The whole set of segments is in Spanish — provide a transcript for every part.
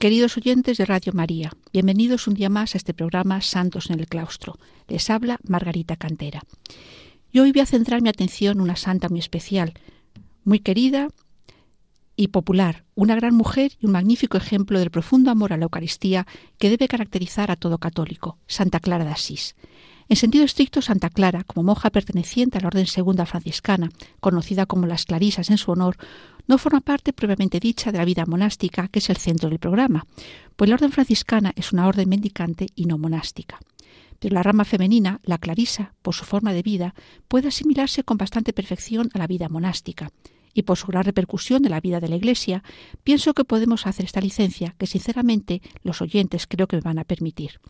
Queridos oyentes de Radio María, bienvenidos un día más a este programa Santos en el Claustro. Les habla Margarita Cantera. Y hoy voy a centrar mi atención en una santa muy especial, muy querida y popular, una gran mujer y un magnífico ejemplo del profundo amor a la Eucaristía que debe caracterizar a todo católico, Santa Clara de Asís. En sentido estricto, Santa Clara, como monja perteneciente a la Orden Segunda Franciscana, conocida como las Clarisas en su honor, no forma parte propiamente dicha de la vida monástica, que es el centro del programa, pues la Orden Franciscana es una orden mendicante y no monástica. Pero la rama femenina, la clarisa, por su forma de vida, puede asimilarse con bastante perfección a la vida monástica, y por su gran repercusión en la vida de la Iglesia, pienso que podemos hacer esta licencia que sinceramente los oyentes creo que me van a permitir.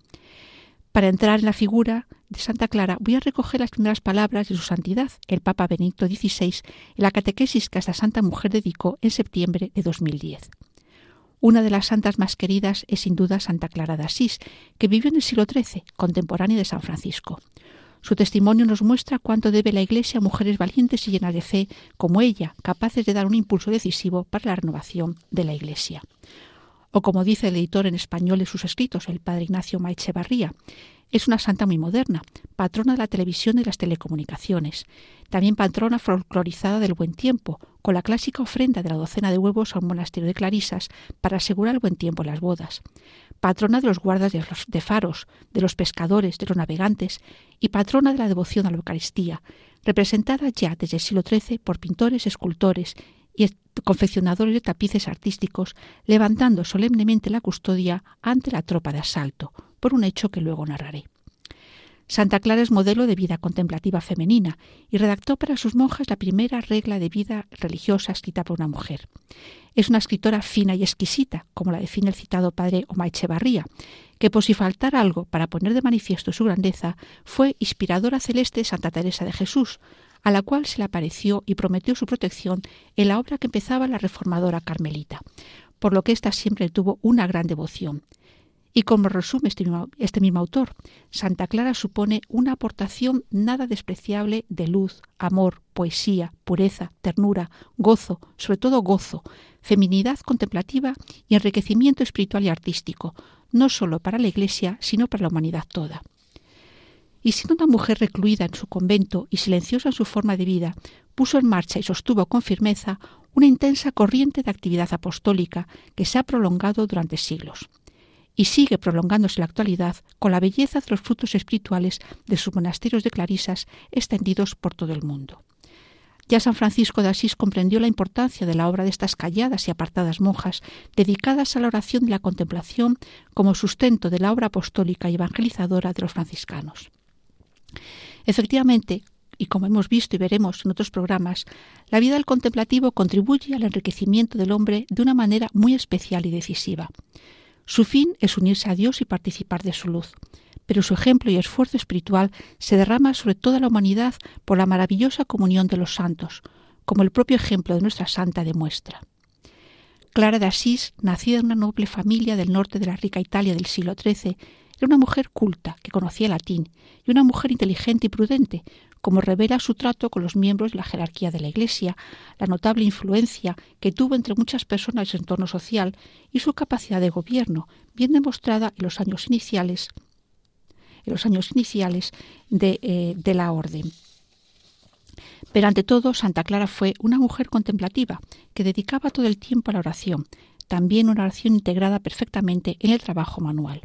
Para entrar en la figura de Santa Clara voy a recoger las primeras palabras de su santidad, el Papa Benedicto XVI, en la catequesis que esta santa mujer dedicó en septiembre de 2010. Una de las santas más queridas es sin duda Santa Clara de Asís, que vivió en el siglo XIII, contemporánea de San Francisco. Su testimonio nos muestra cuánto debe la Iglesia a mujeres valientes y llenas de fe como ella, capaces de dar un impulso decisivo para la renovación de la Iglesia o como dice el editor en español de sus escritos, el padre Ignacio Maichevarría, es una santa muy moderna, patrona de la televisión y las telecomunicaciones, también patrona folclorizada del buen tiempo, con la clásica ofrenda de la docena de huevos a un monasterio de clarisas para asegurar el buen tiempo en las bodas, patrona de los guardas de, los, de faros, de los pescadores, de los navegantes y patrona de la devoción a la Eucaristía, representada ya desde el siglo XIII por pintores, escultores y confeccionadores de tapices artísticos, levantando solemnemente la custodia ante la tropa de asalto, por un hecho que luego narraré. Santa Clara es modelo de vida contemplativa femenina y redactó para sus monjas la primera regla de vida religiosa escrita por una mujer. Es una escritora fina y exquisita, como la define el citado padre Omar Echevarría, que por si faltara algo para poner de manifiesto su grandeza, fue inspiradora celeste Santa Teresa de Jesús, a la cual se le apareció y prometió su protección en la obra que empezaba la reformadora carmelita, por lo que ésta siempre tuvo una gran devoción. Y como resume este mismo, este mismo, autor, Santa Clara supone una aportación nada despreciable de luz, amor, poesía, pureza, ternura, gozo, sobre todo gozo, feminidad contemplativa y enriquecimiento espiritual y artístico, no sólo para la Iglesia, sino para la humanidad toda. Y siendo una mujer recluida en su convento y silenciosa en su forma de vida, puso en marcha y sostuvo con firmeza una intensa corriente de actividad apostólica que se ha prolongado durante siglos y sigue prolongándose en la actualidad con la belleza de los frutos espirituales de sus monasterios de clarisas extendidos por todo el mundo. Ya San Francisco de Asís comprendió la importancia de la obra de estas calladas y apartadas monjas dedicadas a la oración y la contemplación como sustento de la obra apostólica y evangelizadora de los franciscanos. Efectivamente, y como hemos visto y veremos en otros programas, la vida del contemplativo contribuye al enriquecimiento del hombre de una manera muy especial y decisiva. Su fin es unirse a Dios y participar de su luz, pero su ejemplo y esfuerzo espiritual se derrama sobre toda la humanidad por la maravillosa comunión de los santos, como el propio ejemplo de nuestra santa demuestra. Clara de Asís, nacida en una noble familia del norte de la rica Italia del siglo XIII, era una mujer culta, que conocía latín, y una mujer inteligente y prudente, como revela su trato con los miembros de la jerarquía de la Iglesia, la notable influencia que tuvo entre muchas personas en su entorno social y su capacidad de gobierno, bien demostrada en los años iniciales, en los años iniciales de, eh, de la orden. Pero ante todo, Santa Clara fue una mujer contemplativa, que dedicaba todo el tiempo a la oración, también una oración integrada perfectamente en el trabajo manual.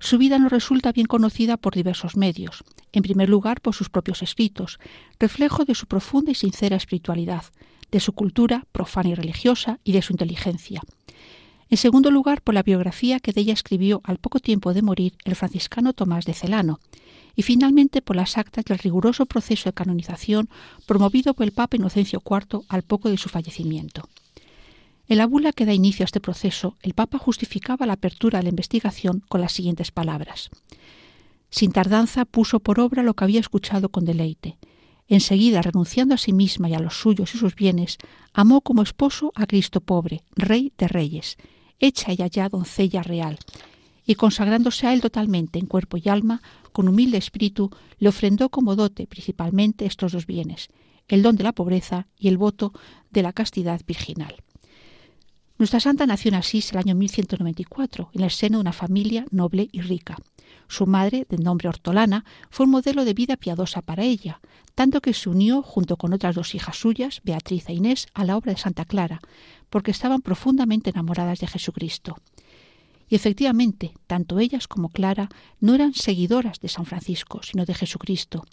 Su vida no resulta bien conocida por diversos medios. En primer lugar, por sus propios escritos, reflejo de su profunda y sincera espiritualidad, de su cultura profana y religiosa y de su inteligencia. En segundo lugar, por la biografía que de ella escribió al poco tiempo de morir el franciscano Tomás de Celano, y finalmente por las actas del riguroso proceso de canonización promovido por el Papa Inocencio IV al poco de su fallecimiento. En la bula que da inicio a este proceso, el Papa justificaba la apertura de la investigación con las siguientes palabras. Sin tardanza puso por obra lo que había escuchado con deleite. Enseguida, renunciando a sí misma y a los suyos y sus bienes, amó como esposo a Cristo pobre, Rey de Reyes, hecha ella ya doncella real, y consagrándose a él totalmente en cuerpo y alma, con humilde espíritu, le ofrendó como dote principalmente estos dos bienes, el don de la pobreza y el voto de la castidad virginal. Nuestra santa nació en Asís el año 1194, en el seno de una familia noble y rica. Su madre, de nombre Hortolana, fue un modelo de vida piadosa para ella, tanto que se unió, junto con otras dos hijas suyas, Beatriz e Inés, a la obra de Santa Clara, porque estaban profundamente enamoradas de Jesucristo. Y efectivamente, tanto ellas como Clara no eran seguidoras de San Francisco, sino de Jesucristo.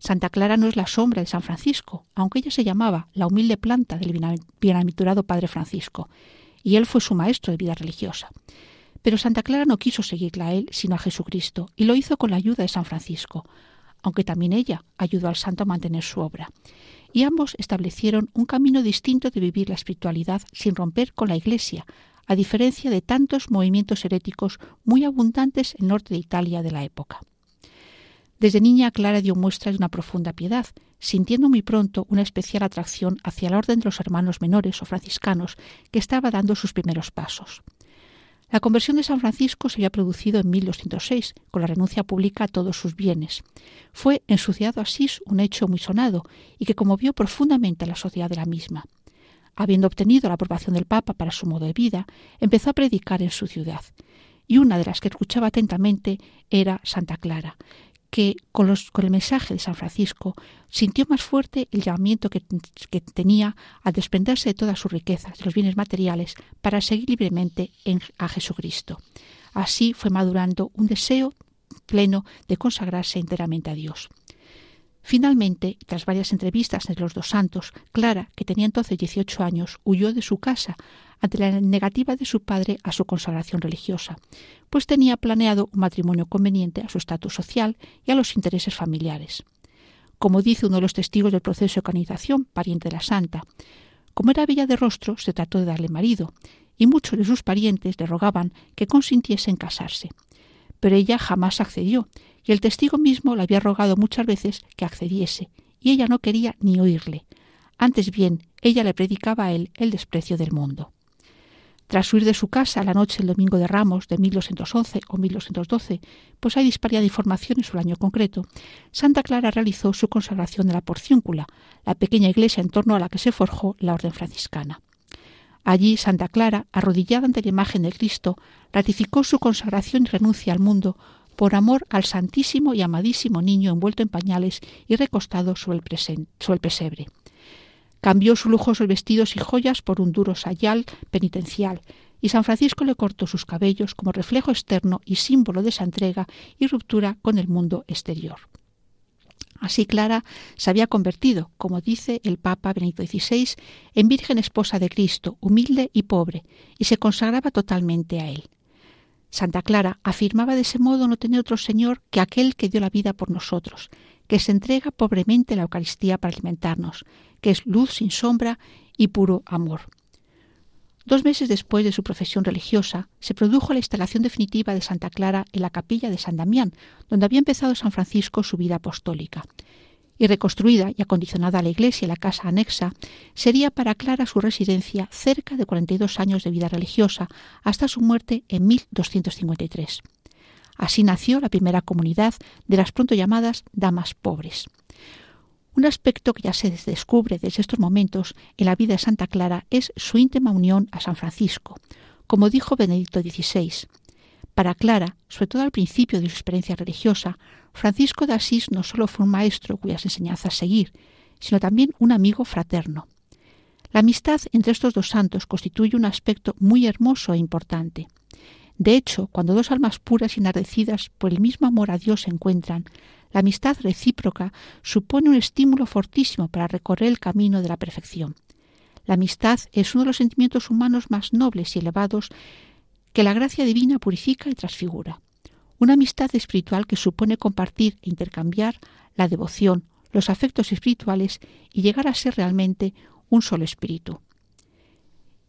Santa Clara no es la sombra de San Francisco, aunque ella se llamaba la humilde planta del bienaventurado Padre Francisco, y él fue su maestro de vida religiosa. Pero Santa Clara no quiso seguirla a él, sino a Jesucristo, y lo hizo con la ayuda de San Francisco, aunque también ella ayudó al santo a mantener su obra. Y ambos establecieron un camino distinto de vivir la espiritualidad sin romper con la Iglesia, a diferencia de tantos movimientos heréticos muy abundantes en el norte de Italia de la época. Desde niña Clara dio muestras de una profunda piedad, sintiendo muy pronto una especial atracción hacia la orden de los hermanos menores o franciscanos que estaba dando sus primeros pasos. La conversión de San Francisco se había producido en 1206, con la renuncia pública a todos sus bienes. Fue en su ciudad Asís un hecho muy sonado y que conmovió profundamente a la sociedad de la misma. Habiendo obtenido la aprobación del Papa para su modo de vida, empezó a predicar en su ciudad. Y una de las que escuchaba atentamente era Santa Clara, que con, el mensaje de San Francisco sintió más fuerte el llamamiento que, tenía al desprenderse de todas sus riquezas, de los bienes materiales, para seguir libremente a Jesucristo. Así fue madurando un deseo pleno de consagrarse enteramente a Dios. Finalmente, tras varias entrevistas entre los dos santos, Clara, que tenía entonces 18 años, huyó de su casa ante la negativa de su padre a su consagración religiosa, pues tenía planeado un matrimonio conveniente a su estatus social y a los intereses familiares. Como dice uno de los testigos del proceso de canonización, pariente de la santa, como era bella de rostro, se trató de darle marido, y muchos de sus parientes le rogaban que consintiese en casarse. Pero ella jamás accedió, y el testigo mismo le había rogado muchas veces que accediese, y ella no quería ni oírle. Antes bien, ella le predicaba a él el desprecio del mundo. Tras huir de su casa la noche del domingo de Ramos de 1211 o 1212, pues hay disparidad de informaciones sobre el año concreto, Santa Clara realizó su consagración de la Porciúncula, la pequeña iglesia en torno a la que se forjó la orden franciscana. Allí Santa Clara, arrodillada ante la imagen de Cristo, ratificó su consagración y renuncia al mundo por amor al santísimo y amadísimo niño envuelto en pañales y recostado sobre el, pesebre. Cambió sus lujosos vestidos y joyas por un duro sayal penitencial, y San Francisco le cortó sus cabellos como reflejo externo y símbolo de esa entrega y ruptura con el mundo exterior. Así Clara se había convertido, como dice el Papa Benito XVI, en Virgen esposa de Cristo, humilde y pobre, y se consagraba totalmente a él. Santa Clara afirmaba de ese modo no tener otro Señor que aquel que dio la vida por nosotros, que se entrega pobremente la Eucaristía para alimentarnos, que es luz sin sombra y puro amor. Dos meses después de su profesión religiosa, se produjo la instalación definitiva de Santa Clara en la capilla de San Damián, donde había empezado San Francisco su vida apostólica. Y reconstruida y acondicionada la iglesia y la casa anexa, sería para Clara su residencia cerca de 42 años de vida religiosa, hasta su muerte en 1253. Así nació la primera comunidad de las pronto llamadas Damas Pobres. Un aspecto que ya se descubre desde estos momentos en la vida de Santa Clara es su íntima unión a San Francisco. Como dijo Benedicto XVI, para Clara, sobre todo al principio de su experiencia religiosa, Francisco de Asís no solo fue un maestro cuyas enseñanzas seguir, sino también un amigo fraterno. La amistad entre estos dos santos constituye un aspecto muy hermoso e importante. De hecho, cuando dos almas puras y enardecidas por el mismo amor a Dios se encuentran, la amistad recíproca supone un estímulo fortísimo para recorrer el camino de la perfección. La amistad es uno de los sentimientos humanos más nobles y elevados que la gracia divina purifica y transfigura. Una amistad espiritual que supone compartir e intercambiar la devoción, los afectos espirituales y llegar a ser realmente un solo espíritu.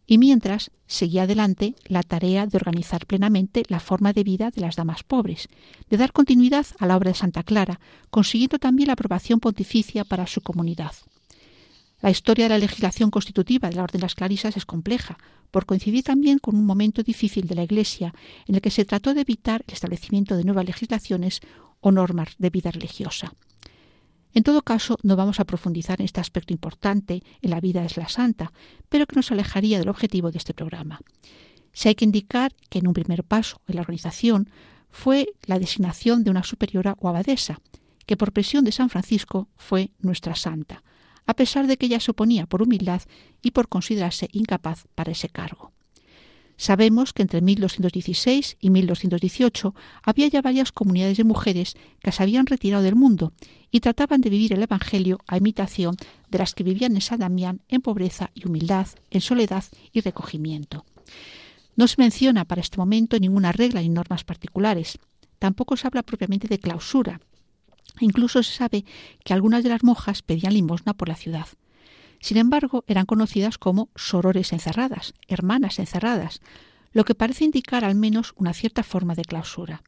y mientras seguía adelante la tarea de organizar plenamente la forma de vida de las damas pobres, de dar continuidad a la obra de Santa Clara, consiguiendo también la aprobación pontificia para su comunidad. La historia de la legislación constitutiva de la Orden de las Clarisas es compleja, por coincidir también con un momento difícil de la Iglesia en el que se trató de evitar el establecimiento de nuevas legislaciones o normas de vida religiosa. En todo caso, no vamos a profundizar en este aspecto importante en la vida de la santa, pero que nos alejaría del objetivo de este programa. Si hay que indicar que en un primer paso en la organización fue la designación de una superiora o abadesa, que por presión de San Francisco fue nuestra santa, a pesar de que ella se oponía por humildad y por considerarse incapaz para ese cargo. Sabemos que entre 1216 y 1218 había ya varias comunidades de mujeres que se habían retirado del mundo y trataban de vivir el Evangelio a imitación de las que vivían en San Damián en pobreza y humildad, en soledad y recogimiento. No se menciona para este momento ninguna regla ni normas particulares. Tampoco se habla propiamente de clausura. Incluso se sabe que algunas de las monjas pedían limosna por la ciudad. Sin embargo, eran conocidas como sorores encerradas, hermanas encerradas, lo que parece indicar al menos una cierta forma de clausura.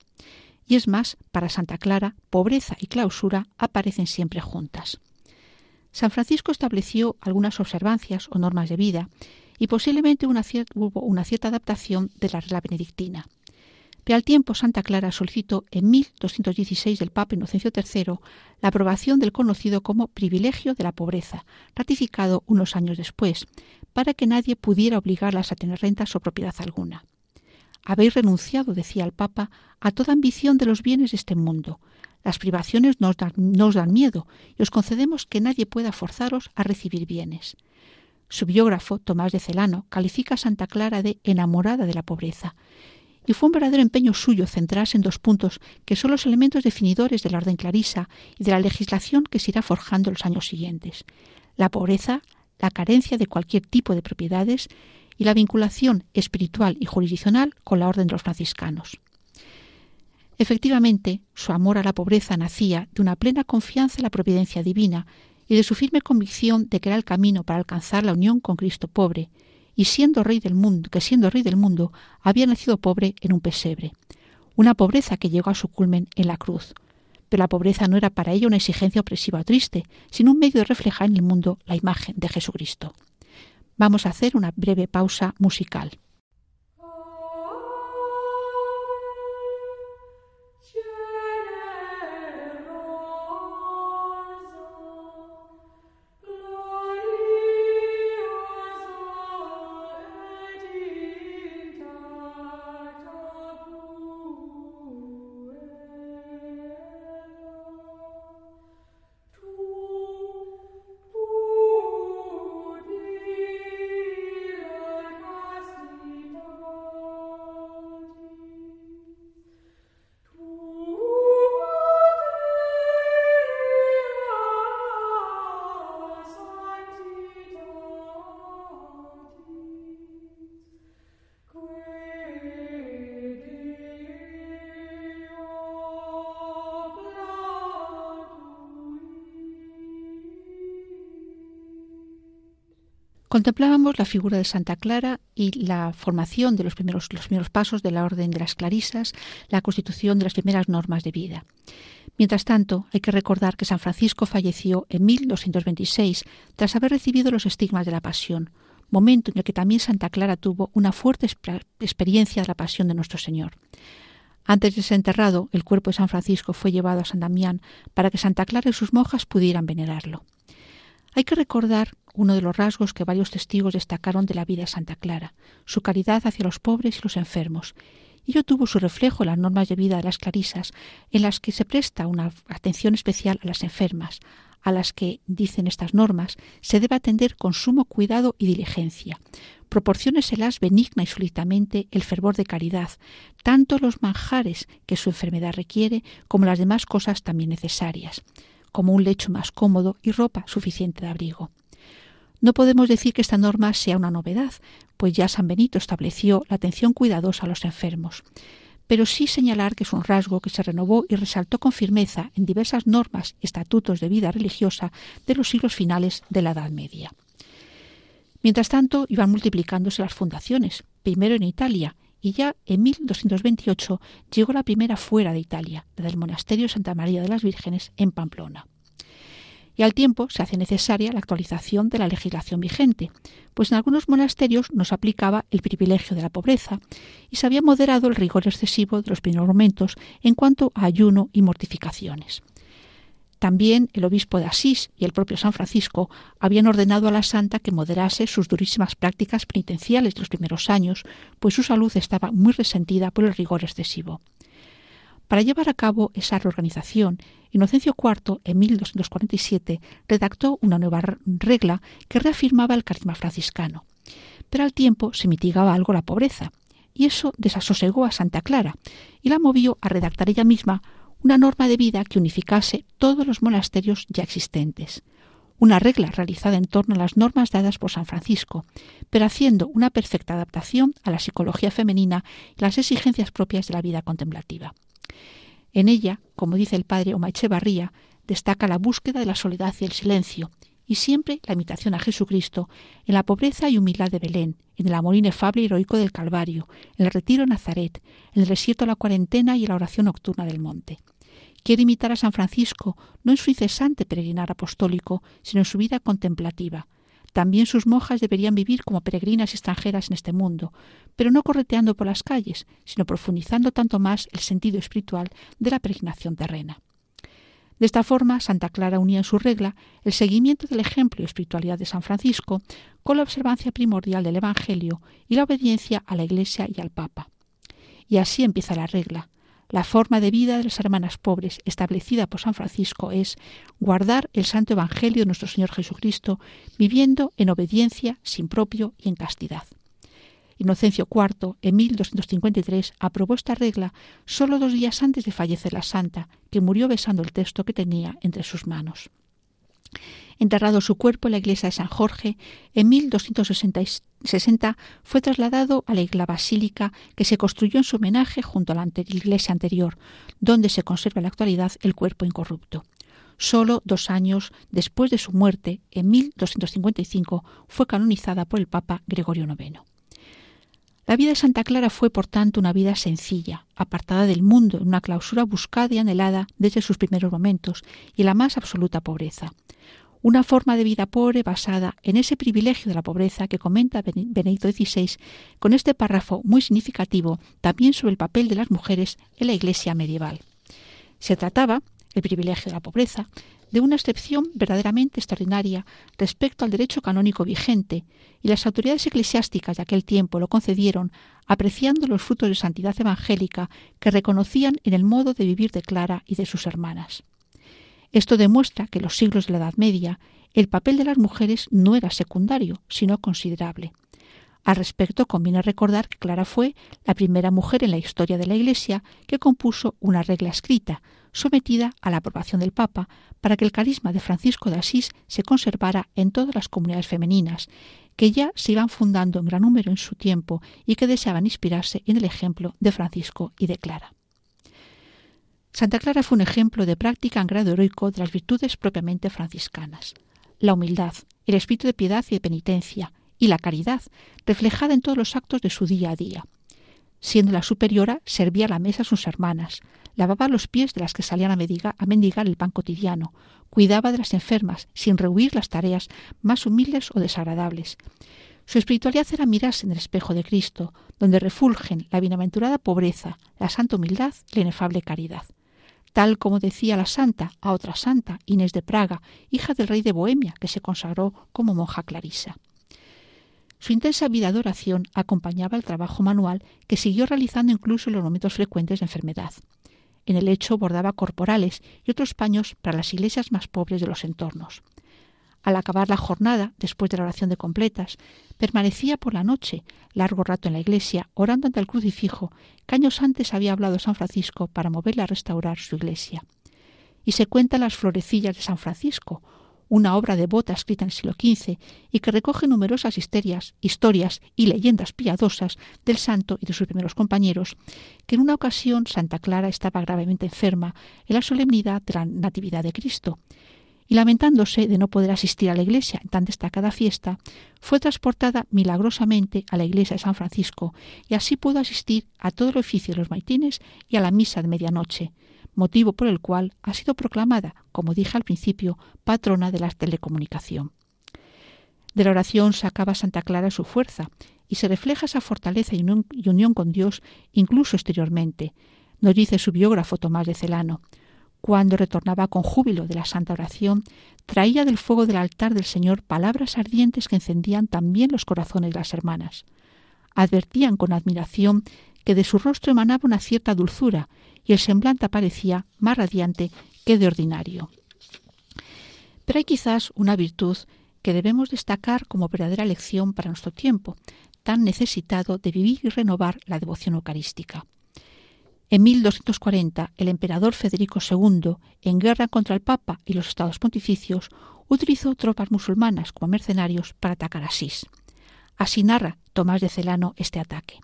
Y es más, para Santa Clara, pobreza y clausura aparecen siempre juntas. San Francisco estableció algunas observancias o normas de vida y posiblemente hubo una cierta adaptación de la regla benedictina. Pero al tiempo Santa Clara solicitó en 1216 del Papa Inocencio III la aprobación del conocido como privilegio de la pobreza, ratificado unos años después, para que nadie pudiera obligarlas a tener rentas o propiedad alguna. Habéis renunciado, decía el Papa, a toda ambición de los bienes de este mundo. Las privaciones nos dan, nos dan miedo y os concedemos que nadie pueda forzaros a recibir bienes. Su biógrafo, Tomás de Celano, califica a Santa Clara de enamorada de la pobreza y fue un verdadero empeño suyo centrarse en dos puntos que son los elementos definidores de la orden clarisa y de la legislación que se irá forjando en los años siguientes. La pobreza, la carencia de cualquier tipo de propiedades y la vinculación espiritual y jurisdiccional con la orden de los franciscanos. Efectivamente, su amor a la pobreza nacía de una plena confianza en la providencia divina y de su firme convicción de que era el camino para alcanzar la unión con Cristo pobre, y siendo rey del mundo, que siendo rey del mundo, había nacido pobre en un pesebre, una pobreza que llegó a su culmen en la cruz. Pero la pobreza no era para ella una exigencia opresiva o triste, sino un medio de reflejar en el mundo la imagen de Jesucristo. Vamos a hacer una breve pausa musical. Contemplábamos la figura de Santa Clara y la formación de los primeros, pasos de la Orden de las Clarisas, la constitución de las primeras normas de vida. Mientras tanto, hay que recordar que San Francisco falleció en 1226 tras haber recibido los estigmas de la Pasión, momento en el que también Santa Clara tuvo una fuerte experiencia de la Pasión de nuestro Señor. Antes de ser enterrado, el cuerpo de San Francisco fue llevado a San Damián para que Santa Clara y sus monjas pudieran venerarlo. Hay que recordar uno de los rasgos que varios testigos destacaron de la vida de Santa Clara, su caridad hacia los pobres y los enfermos. Ello tuvo su reflejo en las normas de vida de las clarisas, en las que se presta una atención especial a las enfermas, a las que, dicen estas normas, se debe atender con sumo cuidado y diligencia. Proporcióneselas benigna y súbitamente el fervor de caridad, tanto los manjares que su enfermedad requiere como las demás cosas también necesarias como un lecho más cómodo y ropa suficiente de abrigo. No podemos decir que esta norma sea una novedad, pues ya San Benito estableció la atención cuidadosa a los enfermos, pero sí señalar que es un rasgo que se renovó y resaltó con firmeza en diversas normas y estatutos de vida religiosa de los siglos finales de la Edad Media. Mientras tanto, iban multiplicándose las fundaciones, primero en Italia, y ya en 1228 llegó la primera fuera de Italia, la del monasterio Santa María de las Vírgenes en Pamplona. Y al tiempo se hace necesaria la actualización de la legislación vigente, pues en algunos monasterios no se aplicaba el privilegio de la pobreza y se había moderado el rigor excesivo de los primeros momentos en cuanto a ayuno y mortificaciones. También el obispo de Asís y el propio San Francisco habían ordenado a la santa que moderase sus durísimas prácticas penitenciales de los primeros años, pues su salud estaba muy resentida por el rigor excesivo. Para llevar a cabo esa reorganización, Inocencio IV, en 1247, redactó una nueva regla que reafirmaba el carisma franciscano. Pero al tiempo se mitigaba algo la pobreza, y eso desasosegó a Santa Clara y la movió a redactar ella misma una norma de vida que unificase todos los monasterios ya existentes, una regla realizada en torno a las normas dadas por San Francisco, pero haciendo una perfecta adaptación a la psicología femenina y las exigencias propias de la vida contemplativa. En ella, como dice el padre Omaiche Barría, destaca la búsqueda de la soledad y el silencio, y siempre la imitación a Jesucristo en la pobreza y humildad de Belén, en el amor inefable y heroico del Calvario, en el retiro de Nazaret, en el desierto de la cuarentena y en la oración nocturna del monte. Quiere imitar a San Francisco no en su incesante peregrinar apostólico, sino en su vida contemplativa. También sus monjas deberían vivir como peregrinas extranjeras en este mundo, pero no correteando por las calles, sino profundizando tanto más el sentido espiritual de la peregrinación terrena. De esta forma, Santa Clara unía en su regla el seguimiento del ejemplo y espiritualidad de San Francisco con la observancia primordial del Evangelio y la obediencia a la Iglesia y al Papa. Y así empieza la regla. La forma de vida de las hermanas pobres establecida por San Francisco es guardar el santo Evangelio de nuestro Señor Jesucristo, viviendo en obediencia, sin propio y en castidad. Inocencio IV, en 1253, aprobó esta regla solo dos días antes de fallecer la santa, que murió besando el texto que tenía entre sus manos. Enterrado su cuerpo en la iglesia de San Jorge, en 1260 fue trasladado a la basílica que se construyó en su homenaje junto a la iglesia anterior, donde se conserva en la actualidad el cuerpo incorrupto. Solo dos años después de su muerte, en 1255, fue canonizada por el Papa Gregorio IX. La vida de Santa Clara fue, por tanto, una vida sencilla, apartada del mundo, en una clausura buscada y anhelada desde sus primeros momentos y en la más absoluta pobreza una forma de vida pobre basada en ese privilegio de la pobreza que comenta Benedicto XVI con este párrafo muy significativo también sobre el papel de las mujeres en la Iglesia medieval. Se trataba, el privilegio de la pobreza, de una excepción verdaderamente extraordinaria respecto al derecho canónico vigente, y las autoridades eclesiásticas de aquel tiempo lo concedieron apreciando los frutos de santidad evangélica que reconocían en el modo de vivir de Clara y de sus hermanas. Esto demuestra que en los siglos de la Edad Media el papel de las mujeres no era secundario, sino considerable. Al respecto, conviene recordar que Clara fue la primera mujer en la historia de la Iglesia que compuso una regla escrita, sometida a la aprobación del Papa, para que el carisma de Francisco de Asís se conservara en todas las comunidades femeninas, que ya se iban fundando en gran número en su tiempo y que deseaban inspirarse en el ejemplo de Francisco y de Clara. Santa Clara fue un ejemplo de práctica en grado heroico de las virtudes propiamente franciscanas. La humildad, el espíritu de piedad y de penitencia, y la caridad, reflejada en todos los actos de su día a día. Siendo la superiora, servía la mesa a sus hermanas, lavaba los pies de las que salían a, a mendigar el pan cotidiano, cuidaba de las enfermas, sin rehuir las tareas más humildes o desagradables. Su espiritualidad era mirarse en el espejo de Cristo, donde refulgen la bienaventurada pobreza, la santa humildad y la inefable caridad tal como decía la santa a otra santa, Inés de Praga, hija del rey de Bohemia, que se consagró como monja clarisa. Su intensa vida de oración acompañaba el trabajo manual que siguió realizando incluso en los momentos frecuentes de enfermedad. En el hecho bordaba corporales y otros paños para las iglesias más pobres de los entornos. Al acabar la jornada, después de la oración de completas, permanecía por la noche, largo rato en la iglesia, orando ante el crucifijo, que años antes había hablado San Francisco para moverle a restaurar su iglesia. Y se cuentan las florecillas de San Francisco, una obra devota escrita en el siglo XV y que recoge numerosas histerias, historias y leyendas piadosas del santo y de sus primeros compañeros, que en una ocasión Santa Clara estaba gravemente enferma en la solemnidad de la Natividad de Cristo, y lamentándose de no poder asistir a la iglesia en tan destacada fiesta, fue transportada milagrosamente a la iglesia de San Francisco y así pudo asistir a todo el oficio de los maitines y a la misa de medianoche, motivo por el cual ha sido proclamada, como dije al principio, patrona de la telecomunicación. De la oración sacaba Santa Clara su fuerza y se refleja esa fortaleza y unión, con Dios incluso exteriormente, nos dice su biógrafo Tomás de Celano. Cuando retornaba con júbilo de la santa oración, traía del fuego del altar del Señor palabras ardientes que encendían también los corazones de las hermanas. Advertían con admiración que de su rostro emanaba una cierta dulzura y el semblante aparecía más radiante que de ordinario. Pero hay quizás una virtud que debemos destacar como verdadera lección para nuestro tiempo, tan necesitado de vivir y renovar la devoción eucarística. En 1240, el emperador Federico II, en guerra contra el Papa y los estados pontificios, utilizó tropas musulmanas como mercenarios para atacar a Asís. Así narra Tomás de Celano este ataque.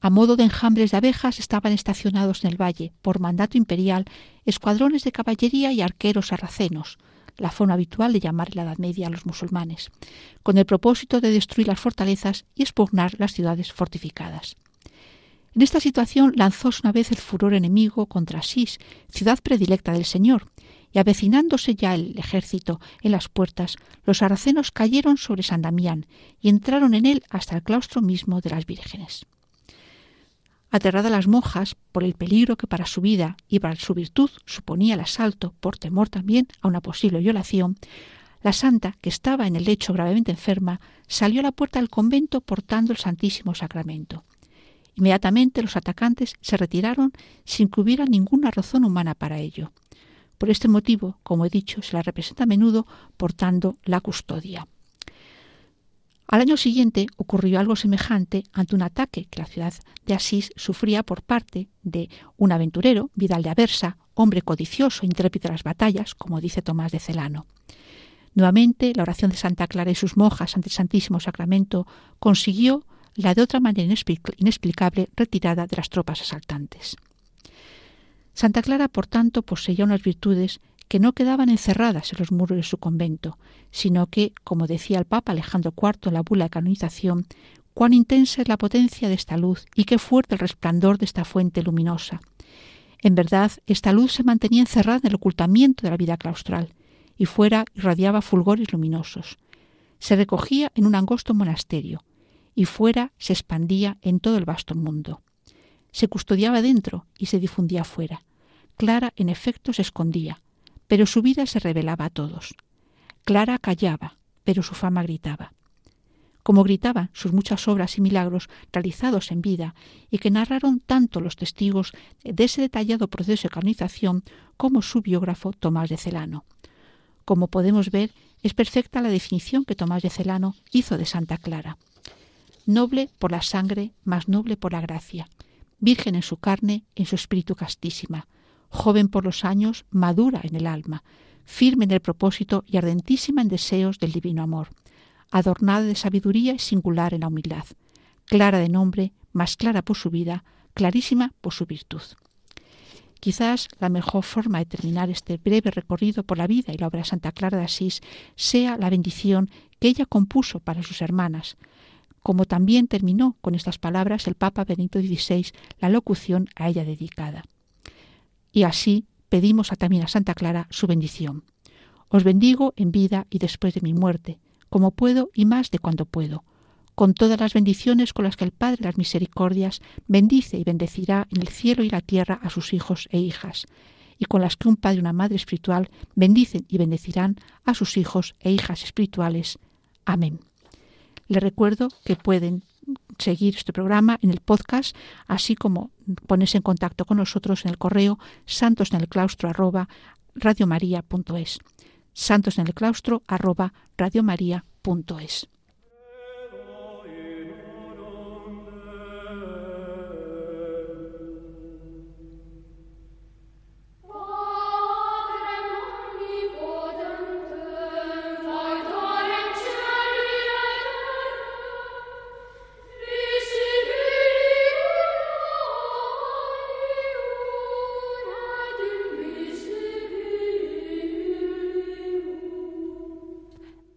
A modo de enjambres de abejas estaban estacionados en el valle, por mandato imperial, escuadrones de caballería y arqueros sarracenos, la forma habitual de llamar en la Edad Media a los musulmanes, con el propósito de destruir las fortalezas y expugnar las ciudades fortificadas. En esta situación lanzóse una vez el furor enemigo contra Asís, ciudad predilecta del Señor, y avecinándose ya el ejército en las puertas, los aracenos cayeron sobre San Damián y entraron en él hasta el claustro mismo de las vírgenes. Aterradas las monjas por el peligro que para su vida y para su virtud suponía el asalto, por temor también a una posible violación, la santa, que estaba en el lecho gravemente enferma, salió a la puerta del convento portando el Santísimo Sacramento. Inmediatamente los atacantes se retiraron sin que hubiera ninguna razón humana para ello. Por este motivo, como he dicho, se la representa a menudo portando la custodia. Al año siguiente ocurrió algo semejante ante un ataque que la ciudad de Asís sufría por parte de un aventurero, Vidal de Aversa, hombre codicioso, intrépido en las batallas, como dice Tomás de Celano. Nuevamente, la oración de Santa Clara y sus monjas ante el Santísimo Sacramento consiguió la de otra manera inexplicable retirada de las tropas asaltantes. Santa Clara, por tanto, poseía unas virtudes que no quedaban encerradas en los muros de su convento, sino que, como decía el Papa Alejandro IV en la bula de canonización, cuán intensa es la potencia de esta luz y qué fuerte el resplandor de esta fuente luminosa. En verdad, esta luz se mantenía encerrada en el ocultamiento de la vida claustral, y fuera irradiaba fulgores luminosos. Se recogía en un angosto monasterio, y fuera se expandía en todo el vasto mundo. Se custodiaba dentro y se difundía fuera. Clara, en efecto, se escondía, pero su vida se revelaba a todos. Clara callaba, pero su fama gritaba. Como gritaban sus muchas obras y milagros realizados en vida y que narraron tanto los testigos de ese detallado proceso de canonización como su biógrafo Tomás de Celano. Como podemos ver, es perfecta la definición que Tomás de Celano hizo de Santa Clara noble por la sangre, más noble por la gracia, virgen en su carne, en su espíritu castísima, joven por los años, madura en el alma, firme en el propósito y ardentísima en deseos del divino amor, adornada de sabiduría y singular en la humildad, clara de nombre, más clara por su vida, clarísima por su virtud. Quizás la mejor forma de terminar este breve recorrido por la vida y la obra de Santa Clara de Asís sea la bendición que ella compuso para sus hermanas, como también terminó con estas palabras el Papa Benito XVI la locución a ella dedicada. Y así pedimos a, también a Santa Clara su bendición. Os bendigo en vida y después de mi muerte, como puedo y más de cuando puedo, con todas las bendiciones con las que el Padre de las Misericordias bendice y bendecirá en el cielo y la tierra a sus hijos e hijas, y con las que un Padre y una Madre espiritual bendicen y bendecirán a sus hijos e hijas espirituales. Amén. Les recuerdo que pueden seguir este programa en el podcast, así como ponerse en contacto con nosotros en el correo santos en el claustro arroba radiomaria.es. Santos en el claustro arroba radiomaria.es.